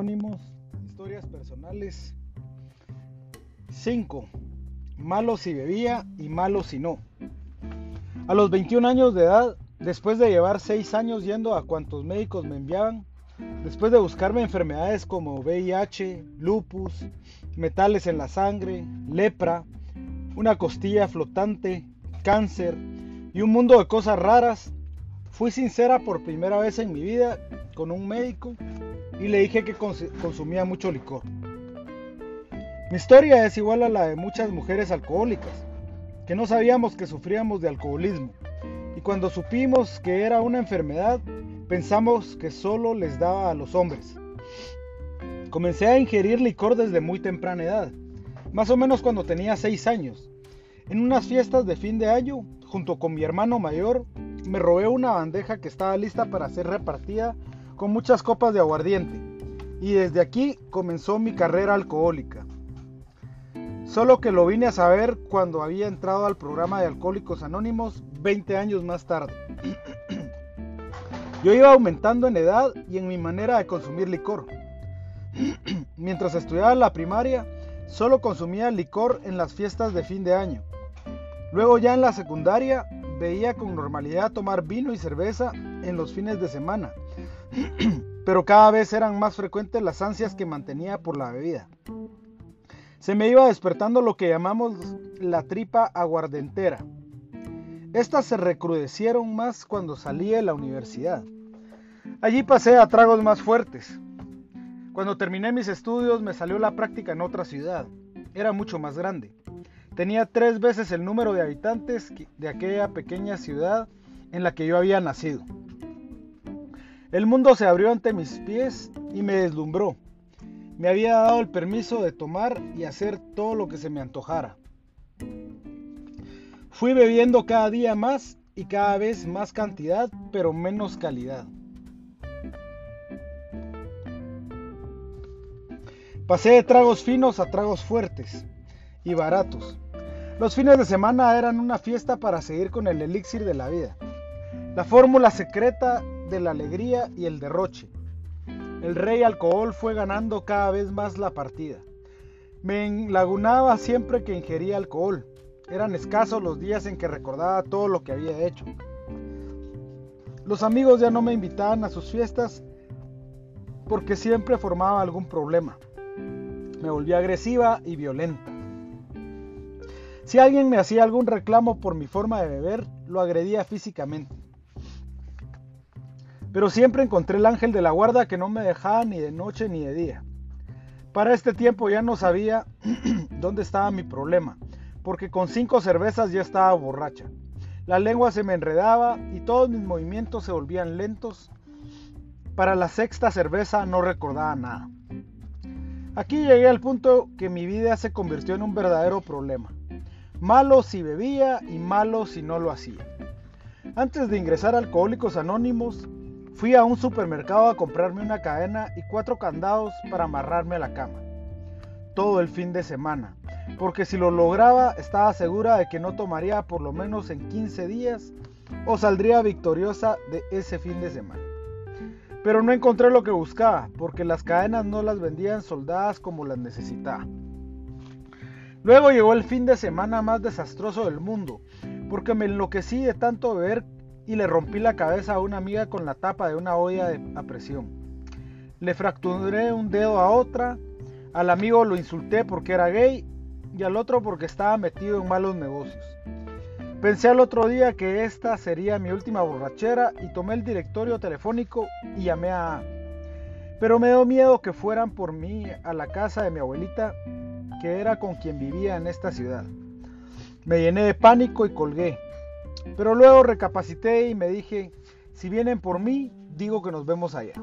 Anónimos, historias personales. 5. Malo si bebía y malo si no. A los 21 años de edad, después de llevar 6 años yendo a cuantos médicos me enviaban, después de buscarme enfermedades como VIH, lupus, metales en la sangre, lepra, una costilla flotante, cáncer y un mundo de cosas raras, fui sincera por primera vez en mi vida con un médico y le dije que consumía mucho licor. Mi historia es igual a la de muchas mujeres alcohólicas, que no sabíamos que sufríamos de alcoholismo y cuando supimos que era una enfermedad pensamos que solo les daba a los hombres. Comencé a ingerir licor desde muy temprana edad, más o menos cuando tenía 6 años. En unas fiestas de fin de año, junto con mi hermano mayor, me robé una bandeja que estaba lista para ser repartida con muchas copas de aguardiente y desde aquí comenzó mi carrera alcohólica. Solo que lo vine a saber cuando había entrado al programa de Alcohólicos Anónimos 20 años más tarde. Yo iba aumentando en edad y en mi manera de consumir licor. Mientras estudiaba la primaria, solo consumía licor en las fiestas de fin de año. Luego ya en la secundaria veía con normalidad tomar vino y cerveza en los fines de semana pero cada vez eran más frecuentes las ansias que mantenía por la bebida. Se me iba despertando lo que llamamos la tripa aguardentera. Estas se recrudecieron más cuando salí de la universidad. Allí pasé a tragos más fuertes. Cuando terminé mis estudios me salió la práctica en otra ciudad. Era mucho más grande. Tenía tres veces el número de habitantes de aquella pequeña ciudad en la que yo había nacido. El mundo se abrió ante mis pies y me deslumbró. Me había dado el permiso de tomar y hacer todo lo que se me antojara. Fui bebiendo cada día más y cada vez más cantidad, pero menos calidad. Pasé de tragos finos a tragos fuertes y baratos. Los fines de semana eran una fiesta para seguir con el elixir de la vida. La fórmula secreta de la alegría y el derroche. El rey alcohol fue ganando cada vez más la partida. Me enlagunaba siempre que ingería alcohol. Eran escasos los días en que recordaba todo lo que había hecho. Los amigos ya no me invitaban a sus fiestas porque siempre formaba algún problema. Me volvía agresiva y violenta. Si alguien me hacía algún reclamo por mi forma de beber, lo agredía físicamente. Pero siempre encontré el ángel de la guarda que no me dejaba ni de noche ni de día. Para este tiempo ya no sabía dónde estaba mi problema, porque con cinco cervezas ya estaba borracha. La lengua se me enredaba y todos mis movimientos se volvían lentos. Para la sexta cerveza no recordaba nada. Aquí llegué al punto que mi vida se convirtió en un verdadero problema. Malo si bebía y malo si no lo hacía. Antes de ingresar a Alcohólicos Anónimos, Fui a un supermercado a comprarme una cadena y cuatro candados para amarrarme a la cama. Todo el fin de semana. Porque si lo lograba estaba segura de que no tomaría por lo menos en 15 días o saldría victoriosa de ese fin de semana. Pero no encontré lo que buscaba porque las cadenas no las vendían soldadas como las necesitaba. Luego llegó el fin de semana más desastroso del mundo, porque me enloquecí de tanto beber y le rompí la cabeza a una amiga con la tapa de una olla de, a presión. Le fracturé un dedo a otra, al amigo lo insulté porque era gay y al otro porque estaba metido en malos negocios. Pensé al otro día que esta sería mi última borrachera y tomé el directorio telefónico y llamé a... Pero me dio miedo que fueran por mí a la casa de mi abuelita, que era con quien vivía en esta ciudad. Me llené de pánico y colgué. Pero luego recapacité y me dije, si vienen por mí, digo que nos vemos allá.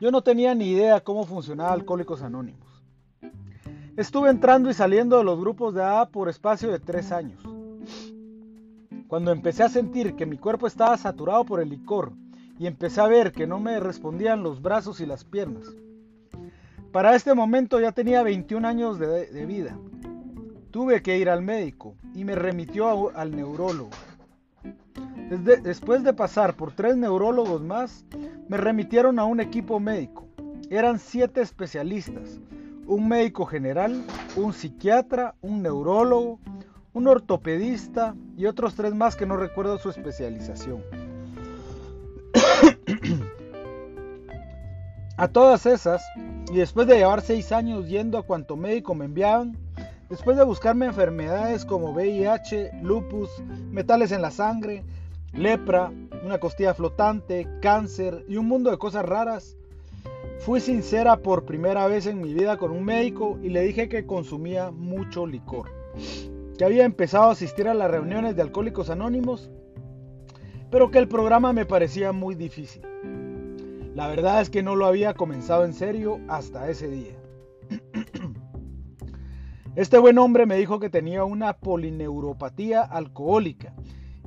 Yo no tenía ni idea cómo funcionaba Alcohólicos Anónimos. Estuve entrando y saliendo de los grupos de A por espacio de tres años. Cuando empecé a sentir que mi cuerpo estaba saturado por el licor y empecé a ver que no me respondían los brazos y las piernas. Para este momento ya tenía 21 años de vida Tuve que ir al médico y me remitió al neurólogo. después de pasar por tres neurólogos más, me remitieron a un equipo médico. eran siete especialistas, un médico general, un psiquiatra, un neurólogo, un ortopedista y otros tres más que no recuerdo su especialización. a todas esas, y después de llevar seis años yendo a cuanto médico me enviaban, después de buscarme enfermedades como VIH, lupus, metales en la sangre, lepra, una costilla flotante, cáncer y un mundo de cosas raras, fui sincera por primera vez en mi vida con un médico y le dije que consumía mucho licor, que había empezado a asistir a las reuniones de alcohólicos anónimos, pero que el programa me parecía muy difícil. La verdad es que no lo había comenzado en serio hasta ese día. Este buen hombre me dijo que tenía una polineuropatía alcohólica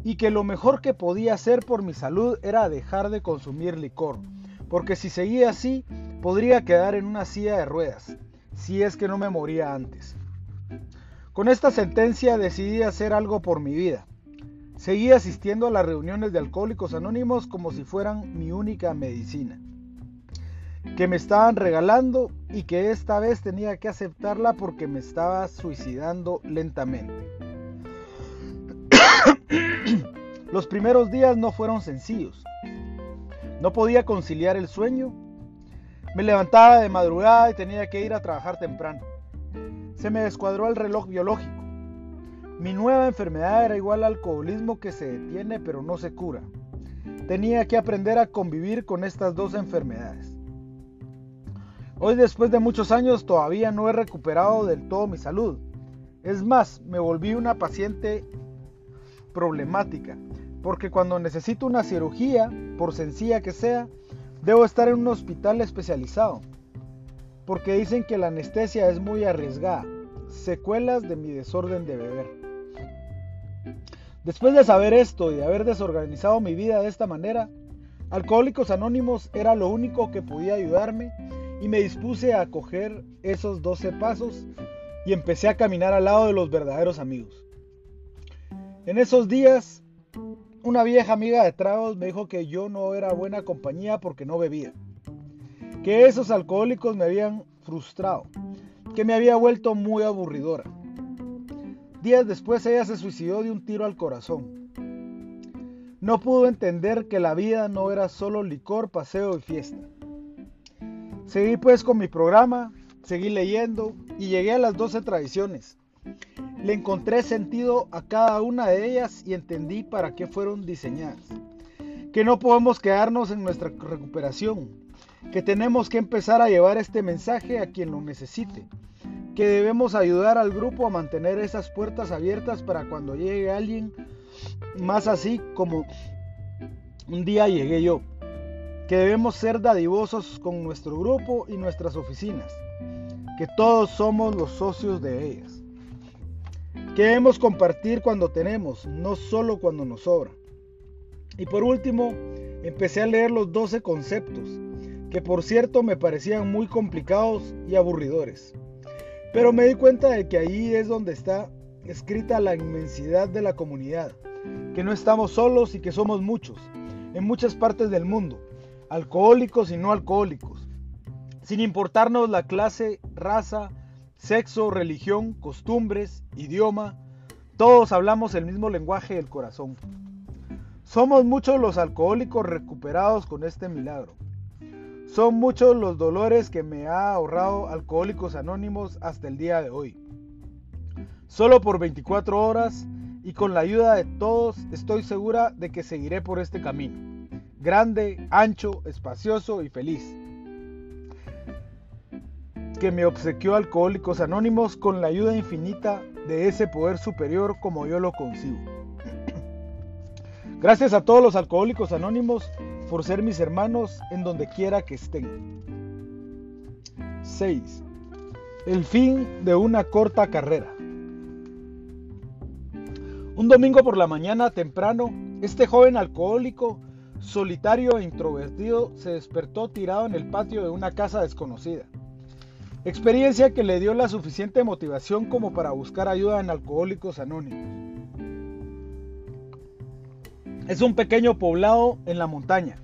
y que lo mejor que podía hacer por mi salud era dejar de consumir licor, porque si seguía así podría quedar en una silla de ruedas, si es que no me moría antes. Con esta sentencia decidí hacer algo por mi vida. Seguí asistiendo a las reuniones de alcohólicos anónimos como si fueran mi única medicina, que me estaban regalando y que esta vez tenía que aceptarla porque me estaba suicidando lentamente. Los primeros días no fueron sencillos. No podía conciliar el sueño. Me levantaba de madrugada y tenía que ir a trabajar temprano. Se me descuadró el reloj biológico. Mi nueva enfermedad era igual al alcoholismo que se detiene pero no se cura. Tenía que aprender a convivir con estas dos enfermedades. Hoy después de muchos años todavía no he recuperado del todo mi salud. Es más, me volví una paciente problemática, porque cuando necesito una cirugía, por sencilla que sea, debo estar en un hospital especializado, porque dicen que la anestesia es muy arriesgada, secuelas de mi desorden de beber. Después de saber esto y de haber desorganizado mi vida de esta manera, Alcohólicos Anónimos era lo único que podía ayudarme y me dispuse a coger esos 12 pasos y empecé a caminar al lado de los verdaderos amigos. En esos días, una vieja amiga de tragos me dijo que yo no era buena compañía porque no bebía, que esos alcohólicos me habían frustrado, que me había vuelto muy aburridora. Días después ella se suicidó de un tiro al corazón. No pudo entender que la vida no era solo licor, paseo y fiesta. Seguí pues con mi programa, seguí leyendo y llegué a las 12 tradiciones. Le encontré sentido a cada una de ellas y entendí para qué fueron diseñadas. Que no podemos quedarnos en nuestra recuperación, que tenemos que empezar a llevar este mensaje a quien lo necesite que debemos ayudar al grupo a mantener esas puertas abiertas para cuando llegue alguien más así como un día llegué yo. Que debemos ser dadivosos con nuestro grupo y nuestras oficinas. Que todos somos los socios de ellas. Que debemos compartir cuando tenemos, no solo cuando nos sobra. Y por último, empecé a leer los 12 conceptos, que por cierto me parecían muy complicados y aburridores. Pero me di cuenta de que ahí es donde está escrita la inmensidad de la comunidad, que no estamos solos y que somos muchos, en muchas partes del mundo, alcohólicos y no alcohólicos, sin importarnos la clase, raza, sexo, religión, costumbres, idioma, todos hablamos el mismo lenguaje del corazón. Somos muchos los alcohólicos recuperados con este milagro. Son muchos los dolores que me ha ahorrado Alcohólicos Anónimos hasta el día de hoy. Solo por 24 horas y con la ayuda de todos estoy segura de que seguiré por este camino. Grande, ancho, espacioso y feliz. Que me obsequió Alcohólicos Anónimos con la ayuda infinita de ese poder superior como yo lo concibo. Gracias a todos los Alcohólicos Anónimos por ser mis hermanos en donde quiera que estén. 6. El fin de una corta carrera. Un domingo por la mañana temprano, este joven alcohólico, solitario e introvertido, se despertó tirado en el patio de una casa desconocida. Experiencia que le dio la suficiente motivación como para buscar ayuda en Alcohólicos Anónimos. Es un pequeño poblado en la montaña.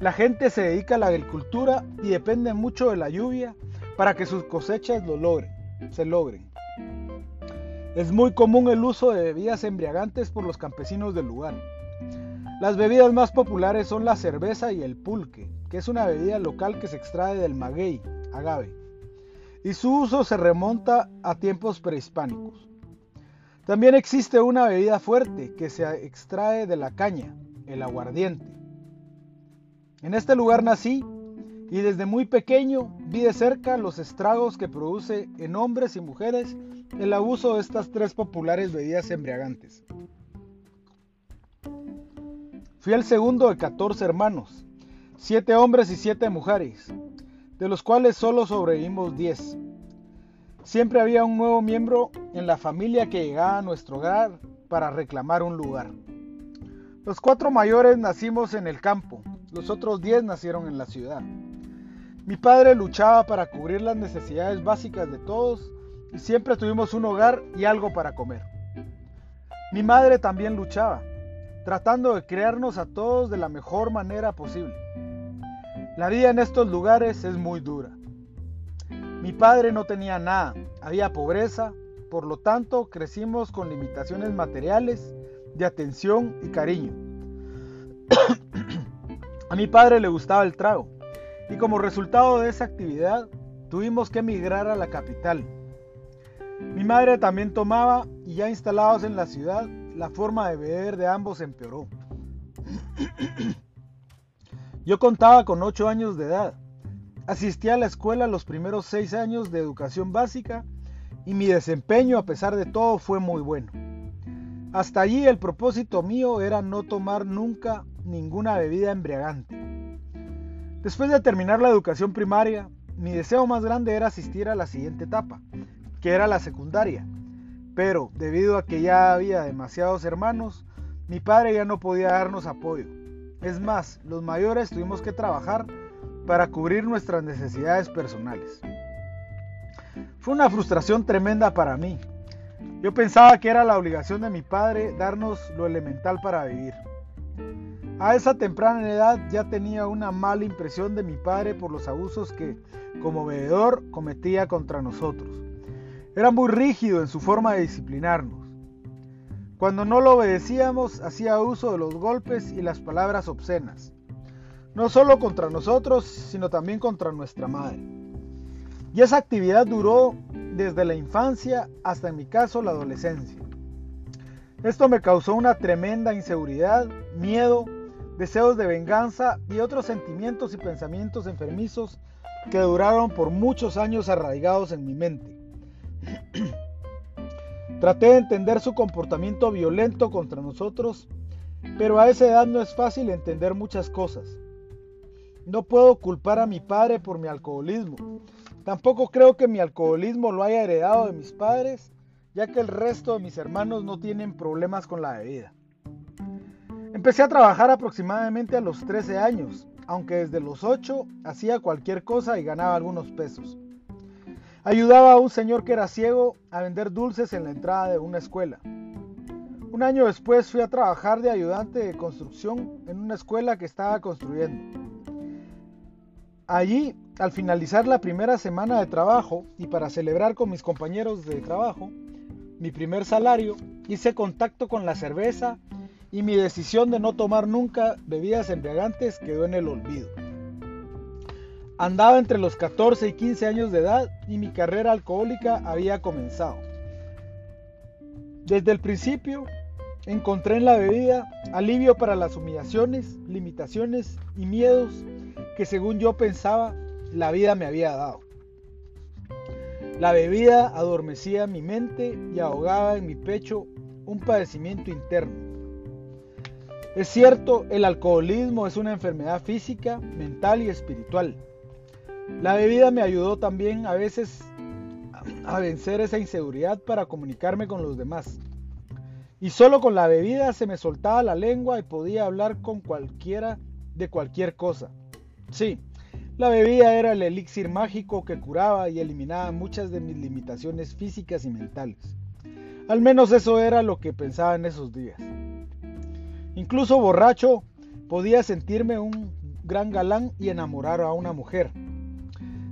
La gente se dedica a la agricultura y depende mucho de la lluvia para que sus cosechas lo logren, se logren. Es muy común el uso de bebidas embriagantes por los campesinos del lugar. Las bebidas más populares son la cerveza y el pulque, que es una bebida local que se extrae del maguey, agave, y su uso se remonta a tiempos prehispánicos. También existe una bebida fuerte que se extrae de la caña, el aguardiente. En este lugar nací y desde muy pequeño vi de cerca los estragos que produce en hombres y mujeres el abuso de estas tres populares bebidas embriagantes. Fui el segundo de 14 hermanos, siete hombres y siete mujeres, de los cuales solo sobrevivimos 10. Siempre había un nuevo miembro en la familia que llegaba a nuestro hogar para reclamar un lugar. Los cuatro mayores nacimos en el campo, los otros 10 nacieron en la ciudad. Mi padre luchaba para cubrir las necesidades básicas de todos y siempre tuvimos un hogar y algo para comer. Mi madre también luchaba, tratando de criarnos a todos de la mejor manera posible. La vida en estos lugares es muy dura. Mi padre no tenía nada, había pobreza, por lo tanto crecimos con limitaciones materiales, de atención y cariño. a mi padre le gustaba el trago y como resultado de esa actividad tuvimos que emigrar a la capital mi madre también tomaba y ya instalados en la ciudad, la forma de beber de ambos empeoró. Yo contaba con 8 años de edad. Asistí a la escuela los primeros 6 años de educación básica y mi desempeño a pesar de todo fue muy bueno. Hasta allí el propósito mío era no tomar nunca ninguna bebida embriagante. Después de terminar la educación primaria, mi deseo más grande era asistir a la siguiente etapa, que era la secundaria. Pero debido a que ya había demasiados hermanos, mi padre ya no podía darnos apoyo. Es más, los mayores tuvimos que trabajar para cubrir nuestras necesidades personales. Fue una frustración tremenda para mí. Yo pensaba que era la obligación de mi padre darnos lo elemental para vivir. A esa temprana edad ya tenía una mala impresión de mi padre por los abusos que, como bebedor, cometía contra nosotros. Era muy rígido en su forma de disciplinarnos. Cuando no lo obedecíamos, hacía uso de los golpes y las palabras obscenas, no solo contra nosotros, sino también contra nuestra madre. Y esa actividad duró desde la infancia hasta en mi caso la adolescencia. Esto me causó una tremenda inseguridad, miedo, deseos de venganza y otros sentimientos y pensamientos enfermizos que duraron por muchos años arraigados en mi mente. Traté de entender su comportamiento violento contra nosotros, pero a esa edad no es fácil entender muchas cosas. No puedo culpar a mi padre por mi alcoholismo. Tampoco creo que mi alcoholismo lo haya heredado de mis padres, ya que el resto de mis hermanos no tienen problemas con la bebida. Empecé a trabajar aproximadamente a los 13 años, aunque desde los 8 hacía cualquier cosa y ganaba algunos pesos. Ayudaba a un señor que era ciego a vender dulces en la entrada de una escuela. Un año después fui a trabajar de ayudante de construcción en una escuela que estaba construyendo. Allí, al finalizar la primera semana de trabajo y para celebrar con mis compañeros de trabajo mi primer salario, hice contacto con la cerveza y mi decisión de no tomar nunca bebidas embriagantes quedó en el olvido. Andaba entre los 14 y 15 años de edad y mi carrera alcohólica había comenzado. Desde el principio encontré en la bebida alivio para las humillaciones, limitaciones y miedos que según yo pensaba la vida me había dado. La bebida adormecía mi mente y ahogaba en mi pecho un padecimiento interno. Es cierto, el alcoholismo es una enfermedad física, mental y espiritual la bebida me ayudó también a veces a vencer esa inseguridad para comunicarme con los demás. Y solo con la bebida se me soltaba la lengua y podía hablar con cualquiera de cualquier cosa. Sí, la bebida era el elixir mágico que curaba y eliminaba muchas de mis limitaciones físicas y mentales. Al menos eso era lo que pensaba en esos días. Incluso borracho podía sentirme un gran galán y enamorar a una mujer.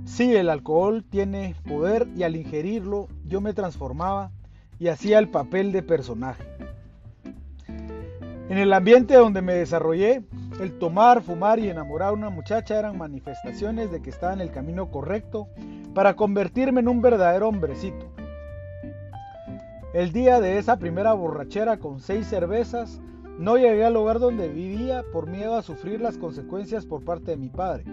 Sí, el alcohol tiene poder y al ingerirlo yo me transformaba y hacía el papel de personaje. En el ambiente donde me desarrollé, el tomar, fumar y enamorar a una muchacha eran manifestaciones de que estaba en el camino correcto para convertirme en un verdadero hombrecito. El día de esa primera borrachera con seis cervezas, no llegué al lugar donde vivía por miedo a sufrir las consecuencias por parte de mi padre.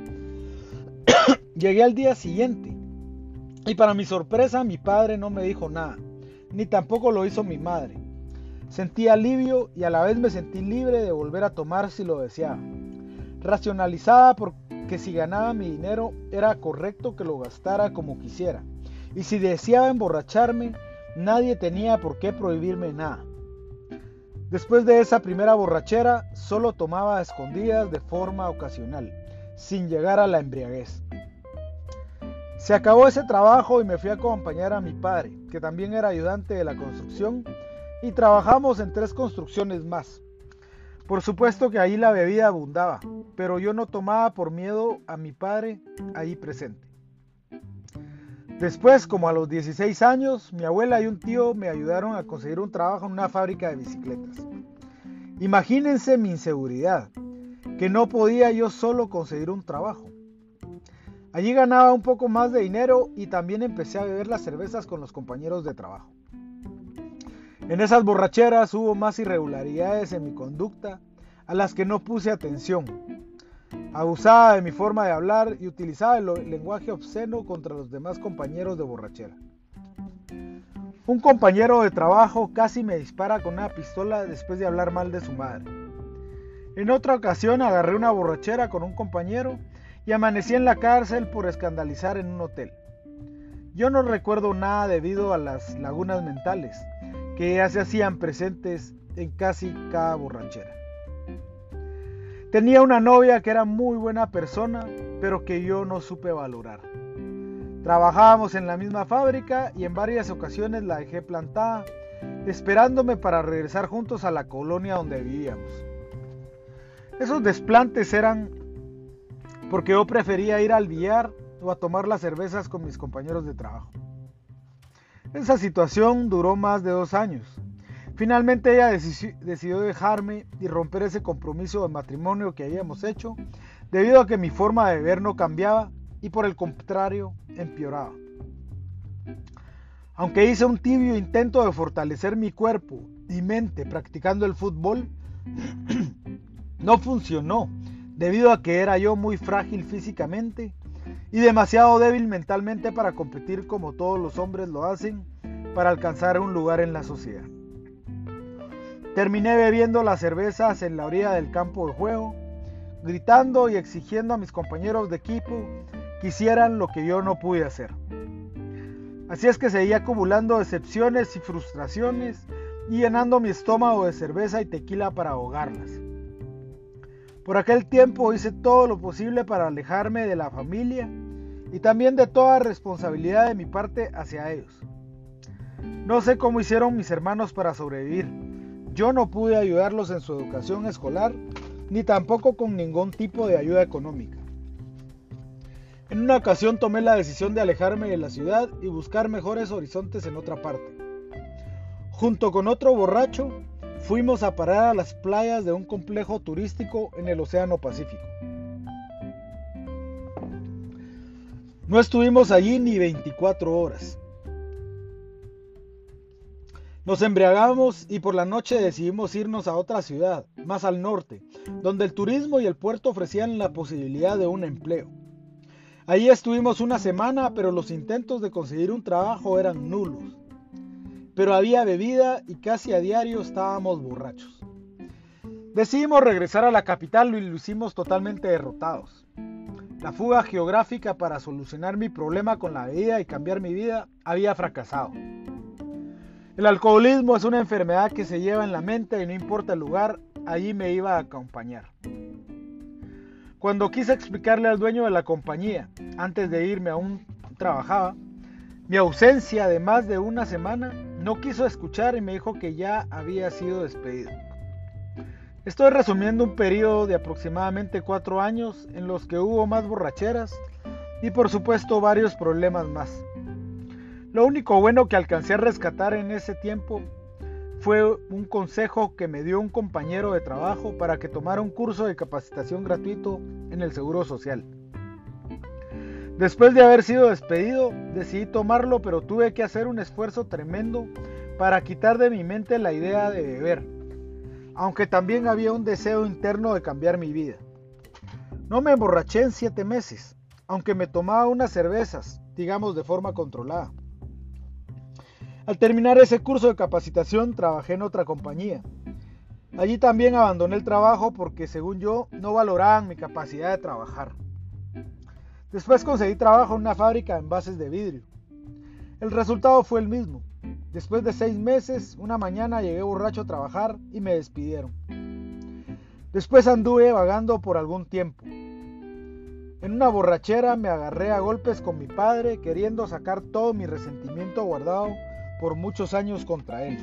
Llegué al día siguiente y para mi sorpresa mi padre no me dijo nada, ni tampoco lo hizo mi madre. Sentí alivio y a la vez me sentí libre de volver a tomar si lo deseaba. Racionalizaba porque si ganaba mi dinero era correcto que lo gastara como quisiera. Y si deseaba emborracharme, nadie tenía por qué prohibirme nada. Después de esa primera borrachera, solo tomaba escondidas de forma ocasional, sin llegar a la embriaguez. Se acabó ese trabajo y me fui a acompañar a mi padre, que también era ayudante de la construcción y trabajamos en tres construcciones más. Por supuesto que ahí la bebida abundaba, pero yo no tomaba por miedo a mi padre ahí presente. Después, como a los 16 años, mi abuela y un tío me ayudaron a conseguir un trabajo en una fábrica de bicicletas. Imagínense mi inseguridad, que no podía yo solo conseguir un trabajo. Allí ganaba un poco más de dinero y también empecé a beber las cervezas con los compañeros de trabajo. En esas borracheras hubo más irregularidades en mi conducta a las que no puse atención. Abusaba de mi forma de hablar y utilizaba el lenguaje obsceno contra los demás compañeros de borrachera. Un compañero de trabajo casi me dispara con una pistola después de hablar mal de su madre. En otra ocasión agarré una borrachera con un compañero y amanecí en la cárcel por escandalizar en un hotel. Yo no recuerdo nada debido a las lagunas mentales, que ya se hacían presentes en casi cada borrachera. Tenía una novia que era muy buena persona, pero que yo no supe valorar. Trabajábamos en la misma fábrica y en varias ocasiones la dejé plantada, esperándome para regresar juntos a la colonia donde vivíamos. Esos desplantes eran porque yo prefería ir al billar o a tomar las cervezas con mis compañeros de trabajo. Esa situación duró más de dos años. Finalmente ella decidió dejarme y romper ese compromiso de matrimonio que habíamos hecho debido a que mi forma de ver no cambiaba y por el contrario empeoraba. Aunque hice un tibio intento de fortalecer mi cuerpo y mente practicando el fútbol, no funcionó debido a que era yo muy frágil físicamente y demasiado débil mentalmente para competir como todos los hombres lo hacen para alcanzar un lugar en la sociedad. Terminé bebiendo las cervezas en la orilla del campo de juego, gritando y exigiendo a mis compañeros de equipo que hicieran lo que yo no pude hacer. Así es que seguía acumulando decepciones y frustraciones y llenando mi estómago de cerveza y tequila para ahogarlas. Por aquel tiempo hice todo lo posible para alejarme de la familia y también de toda responsabilidad de mi parte hacia ellos. No sé cómo hicieron mis hermanos para sobrevivir. Yo no pude ayudarlos en su educación escolar, ni tampoco con ningún tipo de ayuda económica. En una ocasión tomé la decisión de alejarme de la ciudad y buscar mejores horizontes en otra parte. Junto con otro borracho, fuimos a parar a las playas de un complejo turístico en el Océano Pacífico. No estuvimos allí ni 24 horas. Nos embriagamos y por la noche decidimos irnos a otra ciudad, más al norte, donde el turismo y el puerto ofrecían la posibilidad de un empleo. Allí estuvimos una semana, pero los intentos de conseguir un trabajo eran nulos. Pero había bebida y casi a diario estábamos borrachos. Decidimos regresar a la capital y lo hicimos totalmente derrotados. La fuga geográfica para solucionar mi problema con la bebida y cambiar mi vida había fracasado. El alcoholismo es una enfermedad que se lleva en la mente y no importa el lugar, allí me iba a acompañar. Cuando quise explicarle al dueño de la compañía, antes de irme aún trabajaba, mi ausencia de más de una semana, no quiso escuchar y me dijo que ya había sido despedido. Estoy resumiendo un periodo de aproximadamente cuatro años en los que hubo más borracheras y por supuesto varios problemas más. Lo único bueno que alcancé a rescatar en ese tiempo fue un consejo que me dio un compañero de trabajo para que tomara un curso de capacitación gratuito en el Seguro Social. Después de haber sido despedido, decidí tomarlo, pero tuve que hacer un esfuerzo tremendo para quitar de mi mente la idea de beber aunque también había un deseo interno de cambiar mi vida. No me emborraché en siete meses, aunque me tomaba unas cervezas, digamos de forma controlada. Al terminar ese curso de capacitación trabajé en otra compañía. Allí también abandoné el trabajo porque según yo no valoraban mi capacidad de trabajar. Después conseguí trabajo en una fábrica de envases de vidrio. El resultado fue el mismo. Después de seis meses, una mañana llegué borracho a trabajar y me despidieron. Después anduve vagando por algún tiempo. En una borrachera me agarré a golpes con mi padre queriendo sacar todo mi resentimiento guardado por muchos años contra él.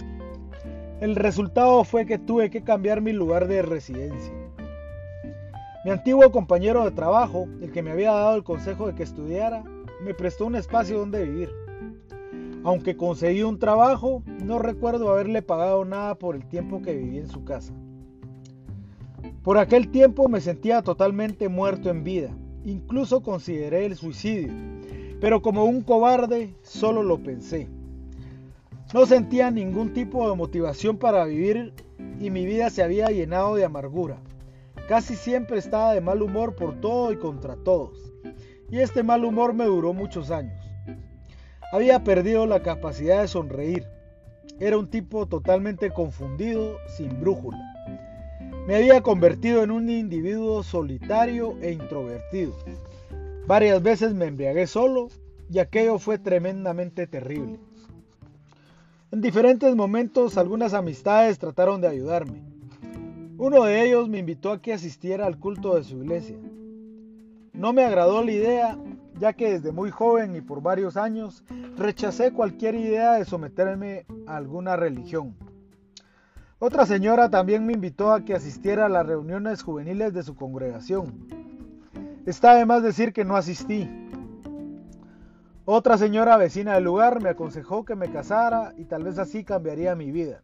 El resultado fue que tuve que cambiar mi lugar de residencia. Mi antiguo compañero de trabajo, el que me había dado el consejo de que estudiara, me prestó un espacio donde vivir. Aunque conseguí un trabajo, no recuerdo haberle pagado nada por el tiempo que viví en su casa. Por aquel tiempo me sentía totalmente muerto en vida, incluso consideré el suicidio, pero como un cobarde solo lo pensé. No sentía ningún tipo de motivación para vivir y mi vida se había llenado de amargura. Casi siempre estaba de mal humor por todo y contra todos, y este mal humor me duró muchos años. Había perdido la capacidad de sonreír. Era un tipo totalmente confundido, sin brújula. Me había convertido en un individuo solitario e introvertido. Varias veces me embriagué solo y aquello fue tremendamente terrible. En diferentes momentos algunas amistades trataron de ayudarme. Uno de ellos me invitó a que asistiera al culto de su iglesia. No me agradó la idea ya que desde muy joven y por varios años rechacé cualquier idea de someterme a alguna religión. Otra señora también me invitó a que asistiera a las reuniones juveniles de su congregación. Está de más decir que no asistí. Otra señora vecina del lugar me aconsejó que me casara y tal vez así cambiaría mi vida.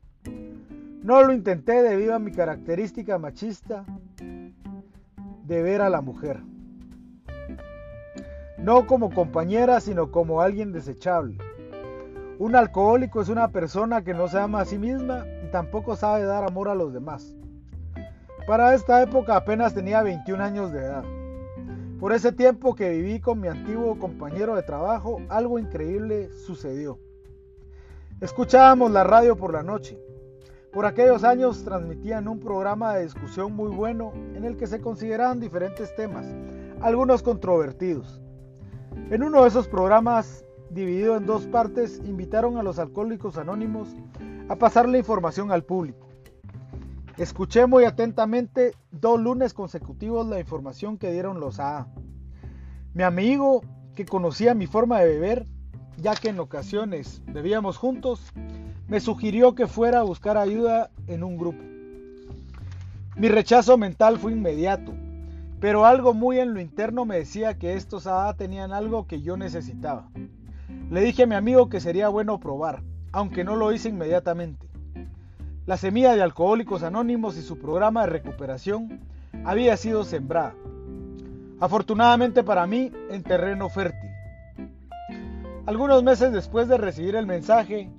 No lo intenté debido a mi característica machista de ver a la mujer no como compañera, sino como alguien desechable. Un alcohólico es una persona que no se ama a sí misma y tampoco sabe dar amor a los demás. Para esta época apenas tenía 21 años de edad. Por ese tiempo que viví con mi antiguo compañero de trabajo, algo increíble sucedió. Escuchábamos la radio por la noche. Por aquellos años transmitían un programa de discusión muy bueno en el que se consideraban diferentes temas, algunos controvertidos. En uno de esos programas, dividido en dos partes, invitaron a los alcohólicos anónimos a pasar la información al público. Escuché muy atentamente dos lunes consecutivos la información que dieron los AA. Mi amigo, que conocía mi forma de beber, ya que en ocasiones bebíamos juntos, me sugirió que fuera a buscar ayuda en un grupo. Mi rechazo mental fue inmediato pero algo muy en lo interno me decía que estos AA tenían algo que yo necesitaba. Le dije a mi amigo que sería bueno probar, aunque no lo hice inmediatamente. La semilla de Alcohólicos Anónimos y su programa de recuperación había sido sembrada. Afortunadamente para mí, en terreno fértil. Algunos meses después de recibir el mensaje,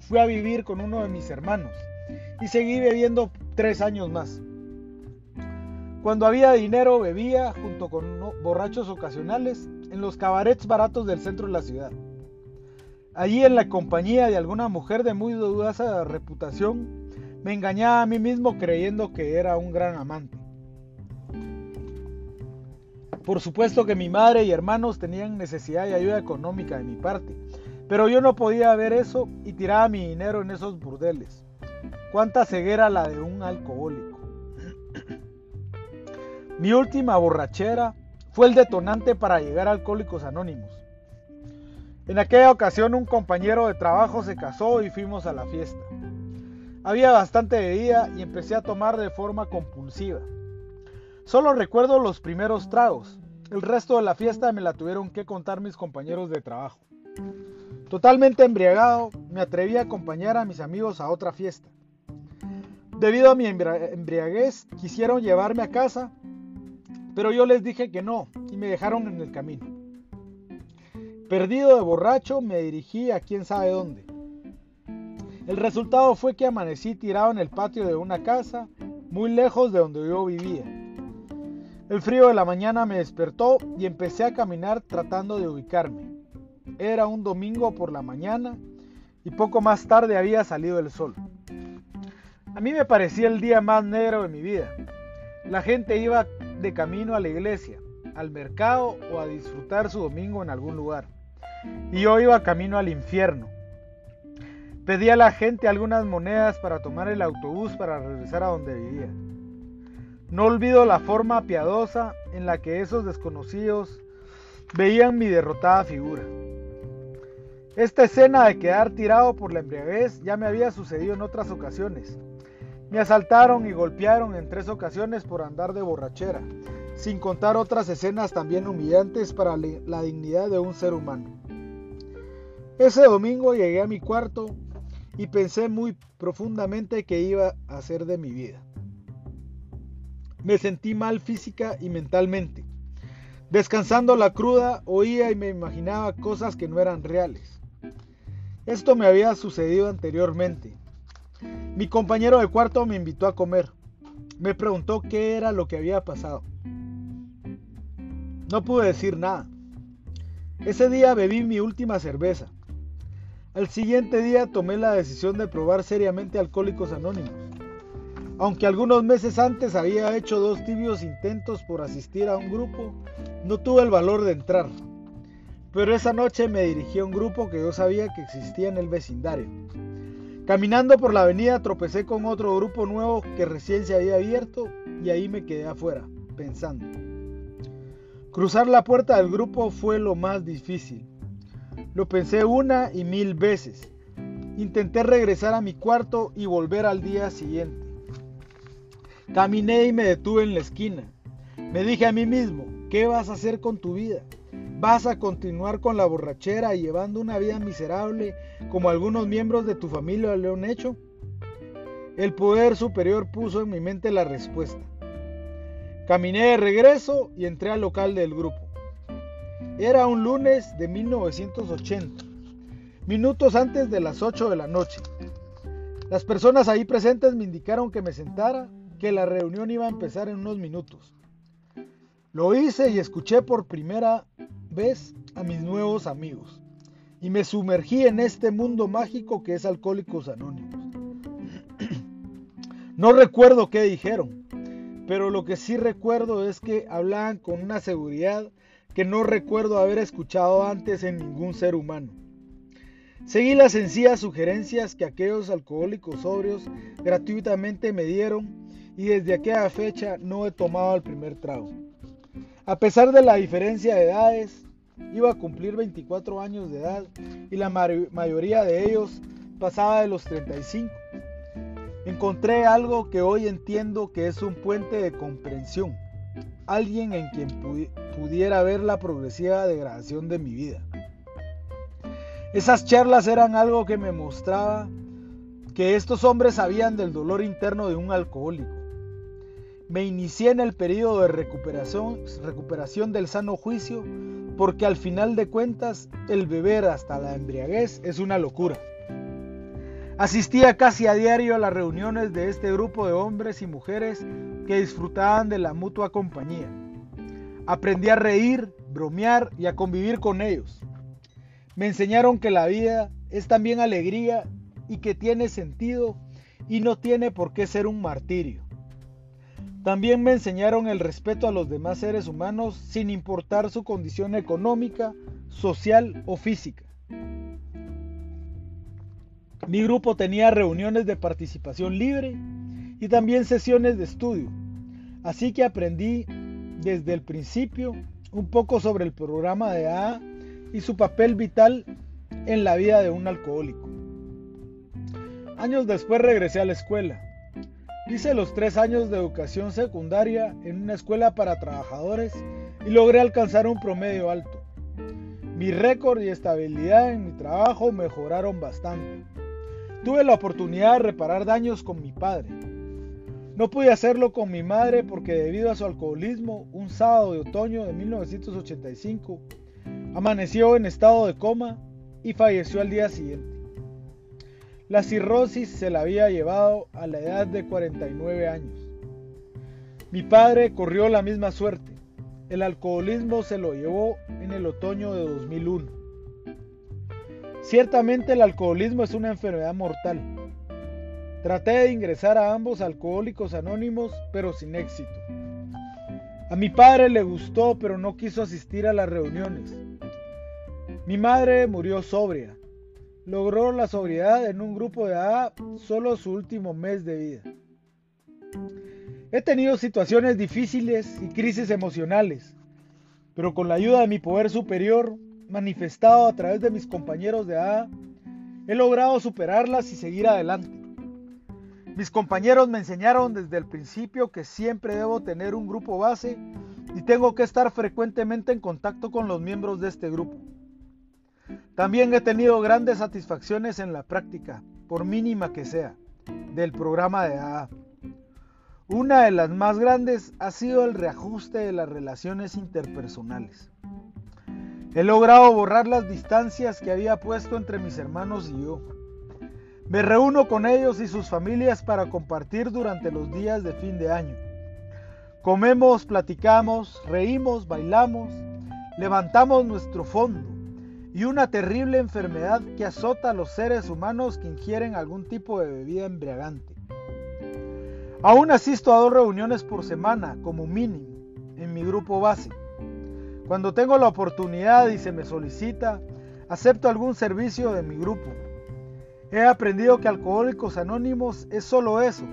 fui a vivir con uno de mis hermanos y seguí bebiendo tres años más. Cuando había dinero bebía junto con borrachos ocasionales en los cabarets baratos del centro de la ciudad. Allí en la compañía de alguna mujer de muy dudosa reputación, me engañaba a mí mismo creyendo que era un gran amante. Por supuesto que mi madre y hermanos tenían necesidad y ayuda económica de mi parte, pero yo no podía ver eso y tiraba mi dinero en esos burdeles. Cuánta ceguera la de un alcohólico. Mi última borrachera fue el detonante para llegar a Alcohólicos Anónimos. En aquella ocasión un compañero de trabajo se casó y fuimos a la fiesta. Había bastante bebida y empecé a tomar de forma compulsiva. Solo recuerdo los primeros tragos. El resto de la fiesta me la tuvieron que contar mis compañeros de trabajo. Totalmente embriagado, me atreví a acompañar a mis amigos a otra fiesta. Debido a mi embriaguez, quisieron llevarme a casa, pero yo les dije que no y me dejaron en el camino. Perdido de borracho, me dirigí a quién sabe dónde. El resultado fue que amanecí tirado en el patio de una casa, muy lejos de donde yo vivía. El frío de la mañana me despertó y empecé a caminar tratando de ubicarme. Era un domingo por la mañana y poco más tarde había salido el sol. A mí me parecía el día más negro de mi vida. La gente iba de camino a la iglesia, al mercado o a disfrutar su domingo en algún lugar. Y yo iba camino al infierno. Pedí a la gente algunas monedas para tomar el autobús para regresar a donde vivía. No olvido la forma piadosa en la que esos desconocidos veían mi derrotada figura. Esta escena de quedar tirado por la embriaguez ya me había sucedido en otras ocasiones. Me asaltaron y golpearon en tres ocasiones por andar de borrachera, sin contar otras escenas también humillantes para la dignidad de un ser humano. Ese domingo llegué a mi cuarto y pensé muy profundamente qué iba a hacer de mi vida. Me sentí mal física y mentalmente. Descansando la cruda, oía y me imaginaba cosas que no eran reales. Esto me había sucedido anteriormente. Mi compañero de cuarto me invitó a comer. Me preguntó qué era lo que había pasado. No pude decir nada. Ese día bebí mi última cerveza. Al siguiente día tomé la decisión de probar seriamente Alcohólicos Anónimos. Aunque algunos meses antes había hecho dos tibios intentos por asistir a un grupo, no tuve el valor de entrar. Pero esa noche me dirigí a un grupo que yo sabía que existía en el vecindario. Caminando por la avenida tropecé con otro grupo nuevo que recién se había abierto y ahí me quedé afuera, pensando. Cruzar la puerta del grupo fue lo más difícil. Lo pensé una y mil veces. Intenté regresar a mi cuarto y volver al día siguiente. Caminé y me detuve en la esquina. Me dije a mí mismo, ¿qué vas a hacer con tu vida? ¿Vas a continuar con la borrachera y llevando una vida miserable como algunos miembros de tu familia lo han hecho? El poder superior puso en mi mente la respuesta. Caminé de regreso y entré al local del grupo. Era un lunes de 1980, minutos antes de las 8 de la noche. Las personas ahí presentes me indicaron que me sentara que la reunión iba a empezar en unos minutos. Lo hice y escuché por primera vez a mis nuevos amigos y me sumergí en este mundo mágico que es Alcohólicos Anónimos. No recuerdo qué dijeron, pero lo que sí recuerdo es que hablaban con una seguridad que no recuerdo haber escuchado antes en ningún ser humano. Seguí las sencillas sugerencias que aquellos alcohólicos sobrios gratuitamente me dieron y desde aquella fecha no he tomado el primer trago. A pesar de la diferencia de edades, iba a cumplir 24 años de edad y la mayoría de ellos pasaba de los 35. Encontré algo que hoy entiendo que es un puente de comprensión, alguien en quien pudiera ver la progresiva degradación de mi vida. Esas charlas eran algo que me mostraba que estos hombres sabían del dolor interno de un alcohólico me inicié en el periodo de recuperación, recuperación del sano juicio porque al final de cuentas el beber hasta la embriaguez es una locura. Asistía casi a diario a las reuniones de este grupo de hombres y mujeres que disfrutaban de la mutua compañía. Aprendí a reír, bromear y a convivir con ellos. Me enseñaron que la vida es también alegría y que tiene sentido y no tiene por qué ser un martirio. También me enseñaron el respeto a los demás seres humanos sin importar su condición económica, social o física. Mi grupo tenía reuniones de participación libre y también sesiones de estudio, así que aprendí desde el principio un poco sobre el programa de AA y su papel vital en la vida de un alcohólico. Años después regresé a la escuela. Hice los tres años de educación secundaria en una escuela para trabajadores y logré alcanzar un promedio alto. Mi récord y estabilidad en mi trabajo mejoraron bastante. Tuve la oportunidad de reparar daños con mi padre. No pude hacerlo con mi madre porque debido a su alcoholismo, un sábado de otoño de 1985, amaneció en estado de coma y falleció al día siguiente. La cirrosis se la había llevado a la edad de 49 años. Mi padre corrió la misma suerte. El alcoholismo se lo llevó en el otoño de 2001. Ciertamente el alcoholismo es una enfermedad mortal. Traté de ingresar a ambos alcohólicos anónimos, pero sin éxito. A mi padre le gustó, pero no quiso asistir a las reuniones. Mi madre murió sobria. Logró la sobriedad en un grupo de AA solo su último mes de vida. He tenido situaciones difíciles y crisis emocionales, pero con la ayuda de mi poder superior, manifestado a través de mis compañeros de AA, he logrado superarlas y seguir adelante. Mis compañeros me enseñaron desde el principio que siempre debo tener un grupo base y tengo que estar frecuentemente en contacto con los miembros de este grupo. También he tenido grandes satisfacciones en la práctica, por mínima que sea, del programa de AA. Una de las más grandes ha sido el reajuste de las relaciones interpersonales. He logrado borrar las distancias que había puesto entre mis hermanos y yo. Me reúno con ellos y sus familias para compartir durante los días de fin de año. Comemos, platicamos, reímos, bailamos, levantamos nuestro fondo y una terrible enfermedad que azota a los seres humanos que ingieren algún tipo de bebida embriagante. Aún asisto a dos reuniones por semana como mínimo en mi grupo base. Cuando tengo la oportunidad y se me solicita, acepto algún servicio de mi grupo. He aprendido que Alcohólicos Anónimos es solo eso,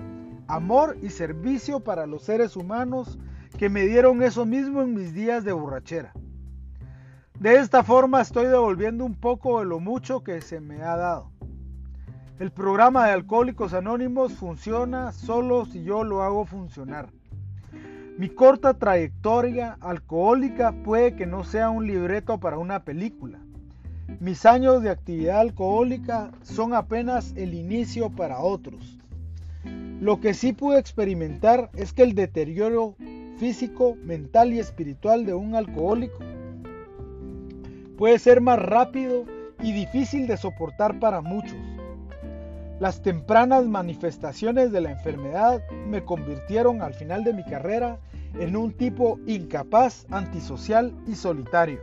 amor y servicio para los seres humanos que me dieron eso mismo en mis días de borrachera. De esta forma estoy devolviendo un poco de lo mucho que se me ha dado. El programa de Alcohólicos Anónimos funciona solo si yo lo hago funcionar. Mi corta trayectoria alcohólica puede que no sea un libreto para una película. Mis años de actividad alcohólica son apenas el inicio para otros. Lo que sí pude experimentar es que el deterioro físico, mental y espiritual de un alcohólico puede ser más rápido y difícil de soportar para muchos. Las tempranas manifestaciones de la enfermedad me convirtieron al final de mi carrera en un tipo incapaz, antisocial y solitario.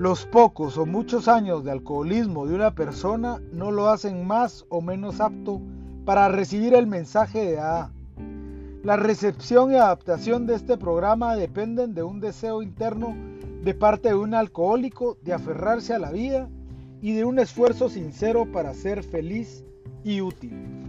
Los pocos o muchos años de alcoholismo de una persona no lo hacen más o menos apto para recibir el mensaje de AA. La recepción y adaptación de este programa dependen de un deseo interno de parte de un alcohólico de aferrarse a la vida y de un esfuerzo sincero para ser feliz y útil.